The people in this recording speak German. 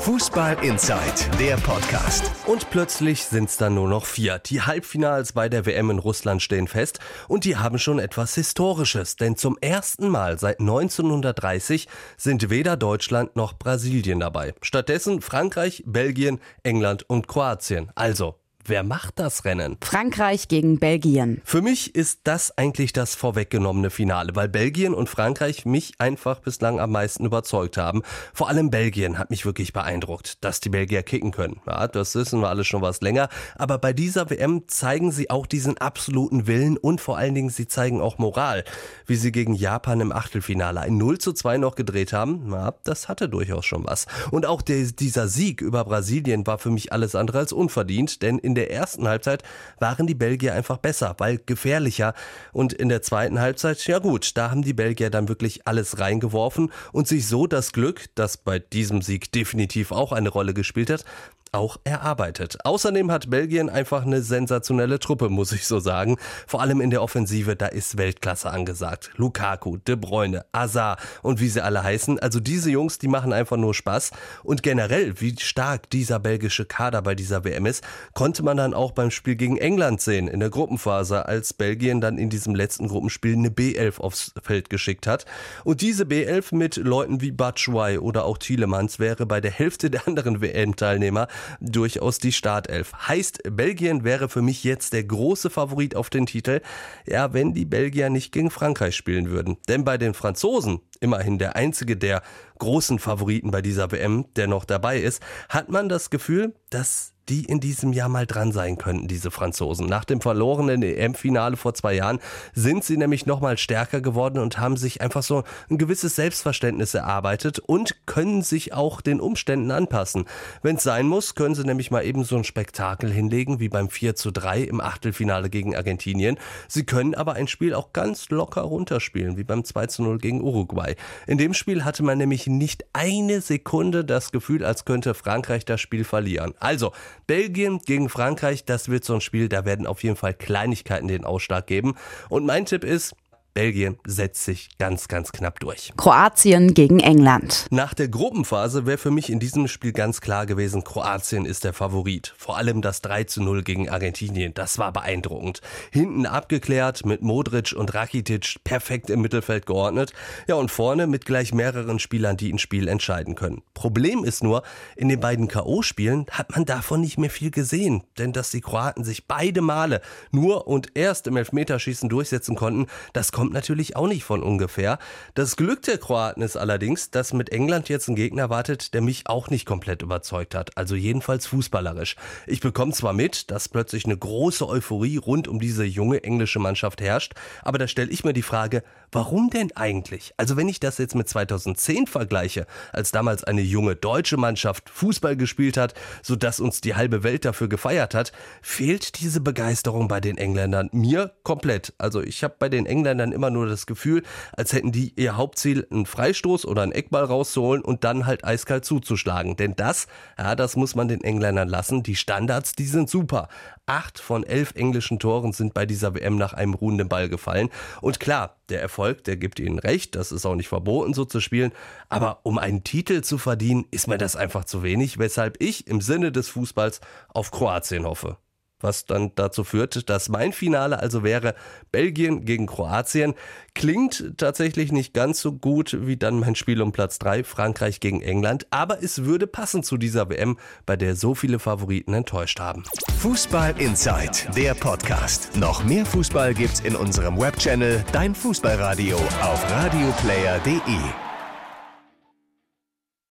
Fußball Inside, der Podcast. Und plötzlich sind es dann nur noch vier. Die Halbfinals bei der WM in Russland stehen fest und die haben schon etwas Historisches, denn zum ersten Mal seit 1930 sind weder Deutschland noch Brasilien dabei. Stattdessen Frankreich, Belgien, England und Kroatien. Also Wer macht das Rennen? Frankreich gegen Belgien. Für mich ist das eigentlich das vorweggenommene Finale, weil Belgien und Frankreich mich einfach bislang am meisten überzeugt haben. Vor allem Belgien hat mich wirklich beeindruckt, dass die Belgier kicken können. Ja, das wissen wir alle schon was länger. Aber bei dieser WM zeigen sie auch diesen absoluten Willen und vor allen Dingen sie zeigen auch Moral. Wie sie gegen Japan im Achtelfinale ein 0 zu 2 noch gedreht haben, ja, das hatte durchaus schon was. Und auch der, dieser Sieg über Brasilien war für mich alles andere als unverdient, denn in der ersten Halbzeit waren die Belgier einfach besser, weil gefährlicher. Und in der zweiten Halbzeit, ja gut, da haben die Belgier dann wirklich alles reingeworfen und sich so das Glück, das bei diesem Sieg definitiv auch eine Rolle gespielt hat, auch erarbeitet. Außerdem hat Belgien einfach eine sensationelle Truppe, muss ich so sagen. Vor allem in der Offensive, da ist Weltklasse angesagt. Lukaku, De Bruyne, Azar und wie sie alle heißen. Also diese Jungs, die machen einfach nur Spaß. Und generell, wie stark dieser belgische Kader bei dieser WM ist, konnte man dann auch beim Spiel gegen England sehen, in der Gruppenphase, als Belgien dann in diesem letzten Gruppenspiel eine B11 aufs Feld geschickt hat. Und diese B11 mit Leuten wie Batshuayi oder auch Thielemans wäre bei der Hälfte der anderen WM-Teilnehmer durchaus die Startelf. Heißt, Belgien wäre für mich jetzt der große Favorit auf den Titel, ja, wenn die Belgier nicht gegen Frankreich spielen würden. Denn bei den Franzosen, immerhin der einzige der großen Favoriten bei dieser WM, der noch dabei ist, hat man das Gefühl, dass die in diesem Jahr mal dran sein könnten, diese Franzosen. Nach dem verlorenen EM-Finale vor zwei Jahren sind sie nämlich nochmal stärker geworden und haben sich einfach so ein gewisses Selbstverständnis erarbeitet und können sich auch den Umständen anpassen. Wenn es sein muss, können sie nämlich mal eben so ein Spektakel hinlegen, wie beim 4 zu 3 im Achtelfinale gegen Argentinien. Sie können aber ein Spiel auch ganz locker runterspielen, wie beim 2 zu 0 gegen Uruguay. In dem Spiel hatte man nämlich nicht eine Sekunde das Gefühl, als könnte Frankreich das Spiel verlieren. Also, Belgien gegen Frankreich, das wird so ein Spiel, da werden auf jeden Fall Kleinigkeiten den Ausschlag geben. Und mein Tipp ist, Belgien setzt sich ganz, ganz knapp durch. Kroatien gegen England. Nach der Gruppenphase wäre für mich in diesem Spiel ganz klar gewesen, Kroatien ist der Favorit. Vor allem das 3 zu 0 gegen Argentinien, das war beeindruckend. Hinten abgeklärt mit Modric und Rakitic perfekt im Mittelfeld geordnet. Ja, und vorne mit gleich mehreren Spielern, die ein Spiel entscheiden können. Problem ist nur, in den beiden K.O.-Spielen hat man davon nicht mehr viel gesehen. Denn dass die Kroaten sich beide Male nur und erst im Elfmeterschießen durchsetzen konnten, das kommt natürlich auch nicht von ungefähr. Das Glück der Kroaten ist allerdings, dass mit England jetzt ein Gegner wartet, der mich auch nicht komplett überzeugt hat. Also jedenfalls fußballerisch. Ich bekomme zwar mit, dass plötzlich eine große Euphorie rund um diese junge englische Mannschaft herrscht, aber da stelle ich mir die Frage, warum denn eigentlich? Also wenn ich das jetzt mit 2010 vergleiche, als damals eine junge deutsche Mannschaft Fußball gespielt hat, sodass uns die halbe Welt dafür gefeiert hat, fehlt diese Begeisterung bei den Engländern mir komplett. Also ich habe bei den Engländern immer nur das Gefühl, als hätten die ihr Hauptziel, einen Freistoß oder einen Eckball rauszuholen und dann halt eiskalt zuzuschlagen. Denn das, ja, das muss man den Engländern lassen. Die Standards, die sind super. Acht von elf englischen Toren sind bei dieser WM nach einem ruhenden Ball gefallen. Und klar, der Erfolg, der gibt ihnen recht, das ist auch nicht verboten, so zu spielen. Aber um einen Titel zu verdienen, ist mir das einfach zu wenig, weshalb ich im Sinne des Fußballs auf Kroatien hoffe was dann dazu führt, dass mein Finale also wäre Belgien gegen Kroatien. Klingt tatsächlich nicht ganz so gut wie dann mein Spiel um Platz 3, Frankreich gegen England, aber es würde passen zu dieser WM, bei der so viele Favoriten enttäuscht haben. Fußball Inside, der Podcast. Noch mehr Fußball gibt's in unserem Webchannel Dein Fußballradio auf radioplayer.de.